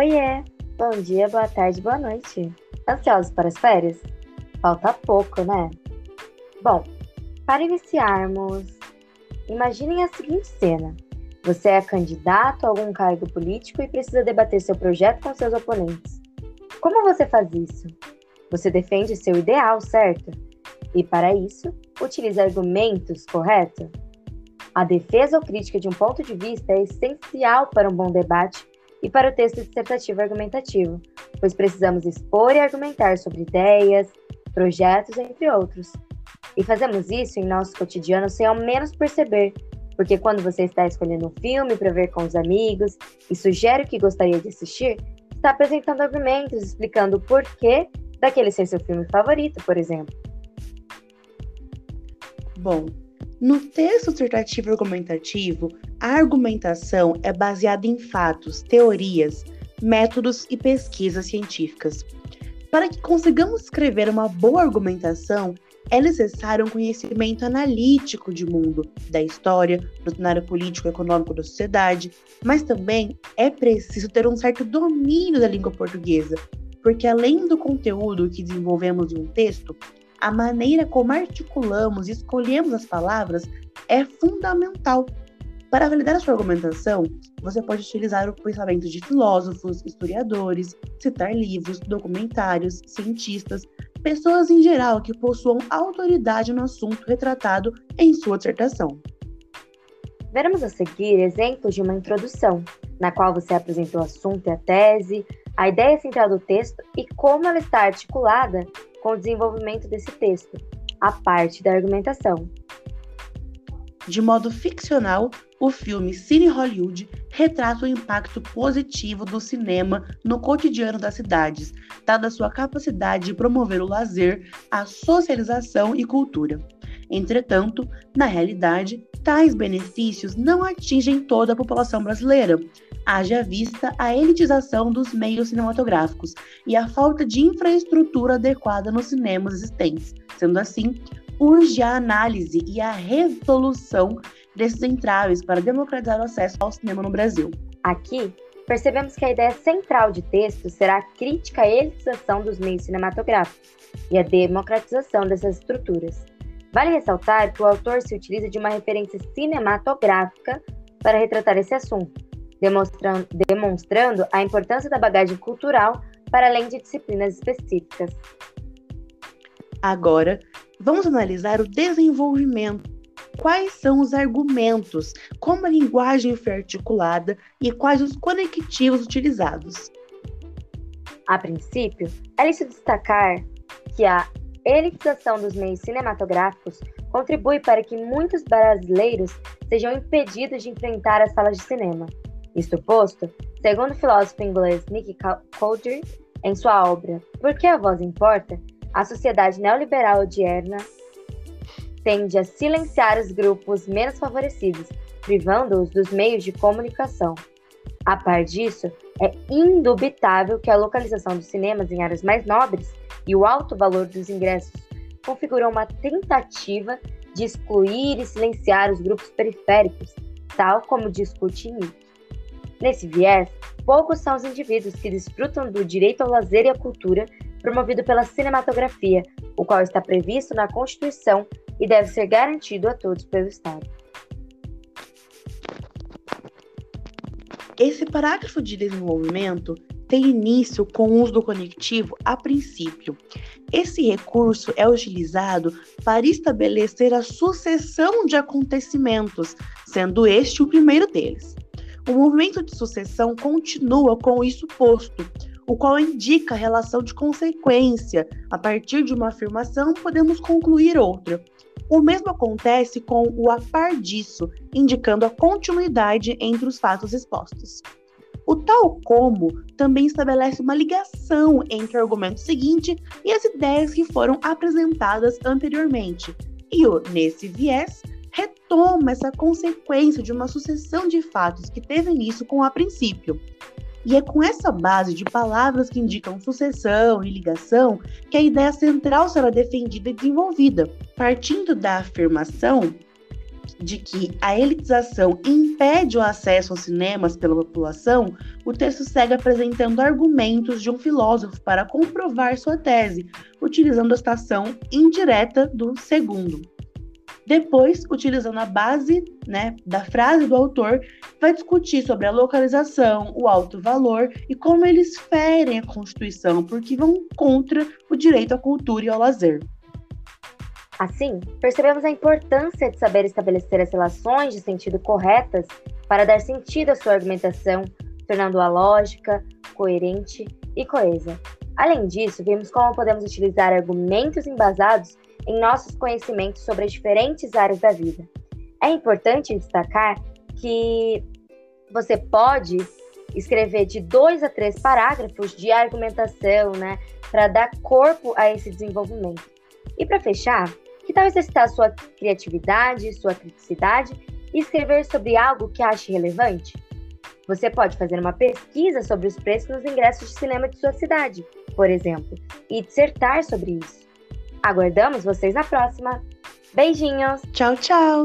Oiê! Bom dia, boa tarde, boa noite. Ansiosos para as férias? Falta pouco, né? Bom, para iniciarmos, imaginem a seguinte cena. Você é candidato a algum cargo político e precisa debater seu projeto com seus oponentes. Como você faz isso? Você defende seu ideal, certo? E para isso, utiliza argumentos, correto? A defesa ou crítica de um ponto de vista é essencial para um bom debate e para o texto dissertativo argumentativo, pois precisamos expor e argumentar sobre ideias, projetos, entre outros. E fazemos isso em nosso cotidiano sem ao menos perceber, porque quando você está escolhendo um filme para ver com os amigos e sugere o que gostaria de assistir, está apresentando argumentos explicando o porquê daquele ser seu filme favorito, por exemplo. Bom, no texto dissertativo argumentativo, a argumentação é baseada em fatos, teorias, métodos e pesquisas científicas. Para que consigamos escrever uma boa argumentação, é necessário um conhecimento analítico de mundo, da história, do cenário político e econômico da sociedade, mas também é preciso ter um certo domínio da língua portuguesa, porque além do conteúdo que desenvolvemos em um texto, a maneira como articulamos e escolhemos as palavras é fundamental. Para validar a sua argumentação, você pode utilizar o pensamento de filósofos, historiadores, citar livros, documentários, cientistas, pessoas em geral que possuam autoridade no assunto retratado em sua dissertação. Veremos a seguir exemplos de uma introdução, na qual você apresentou o assunto e a tese, a ideia central do texto e como ela está articulada com o desenvolvimento desse texto, a parte da argumentação. De modo ficcional, o filme Cine Hollywood retrata o impacto positivo do cinema no cotidiano das cidades, dada sua capacidade de promover o lazer, a socialização e cultura. Entretanto, na realidade, tais benefícios não atingem toda a população brasileira, haja vista a elitização dos meios cinematográficos e a falta de infraestrutura adequada nos cinemas existentes. Sendo assim, urge a análise e a resolução desses entraves para democratizar o acesso ao cinema no Brasil. Aqui, percebemos que a ideia central de texto será a crítica à elitização dos meios cinematográficos e a democratização dessas estruturas. Vale ressaltar que o autor se utiliza de uma referência cinematográfica para retratar esse assunto, demonstrando, demonstrando a importância da bagagem cultural para além de disciplinas específicas. Agora, vamos analisar o desenvolvimento. Quais são os argumentos, como a linguagem foi articulada e quais os conectivos utilizados. A princípio, é lícito destacar que a elitização dos meios cinematográficos contribui para que muitos brasileiros sejam impedidos de enfrentar as salas de cinema. Isto posto, segundo o filósofo inglês Nick Cowdery, em sua obra Por que a voz importa?, a sociedade neoliberal odierna tende a silenciar os grupos menos favorecidos, privando-os dos meios de comunicação. A par disso, é indubitável que a localização dos cinemas em áreas mais nobres e o alto valor dos ingressos configuram uma tentativa de excluir e silenciar os grupos periféricos, tal como discute Nick. Nesse viés, poucos são os indivíduos que desfrutam do direito ao lazer e à cultura promovido pela cinematografia, o qual está previsto na Constituição e deve ser garantido a todos pelo Estado. Esse parágrafo de desenvolvimento tem início com o uso do conectivo a princípio. Esse recurso é utilizado para estabelecer a sucessão de acontecimentos, sendo este o primeiro deles. O movimento de sucessão continua com isso posto, o qual indica a relação de consequência. A partir de uma afirmação, podemos concluir outra. O mesmo acontece com o a par disso, indicando a continuidade entre os fatos expostos. O tal como também estabelece uma ligação entre o argumento seguinte e as ideias que foram apresentadas anteriormente. E o nesse viés retoma essa consequência de uma sucessão de fatos que teve início com a princípio. E é com essa base de palavras que indicam sucessão e ligação que a ideia central será defendida e desenvolvida, partindo da afirmação de que a elitização impede o acesso aos cinemas pela população, o texto segue apresentando argumentos de um filósofo para comprovar sua tese, utilizando a citação indireta do segundo. Depois, utilizando a base né, da frase do autor, vai discutir sobre a localização, o alto valor e como eles ferem a Constituição, porque vão contra o direito à cultura e ao lazer. Assim, percebemos a importância de saber estabelecer as relações de sentido corretas para dar sentido à sua argumentação, tornando-a lógica, coerente e coesa. Além disso, vimos como podemos utilizar argumentos embasados em nossos conhecimentos sobre as diferentes áreas da vida. É importante destacar que você pode escrever de dois a três parágrafos de argumentação, né, para dar corpo a esse desenvolvimento. E para fechar, que tal exercitar sua criatividade, sua criticidade e escrever sobre algo que ache relevante? Você pode fazer uma pesquisa sobre os preços nos ingressos de cinema de sua cidade, por exemplo, e dissertar sobre isso. Aguardamos vocês na próxima. Beijinhos! Tchau, tchau!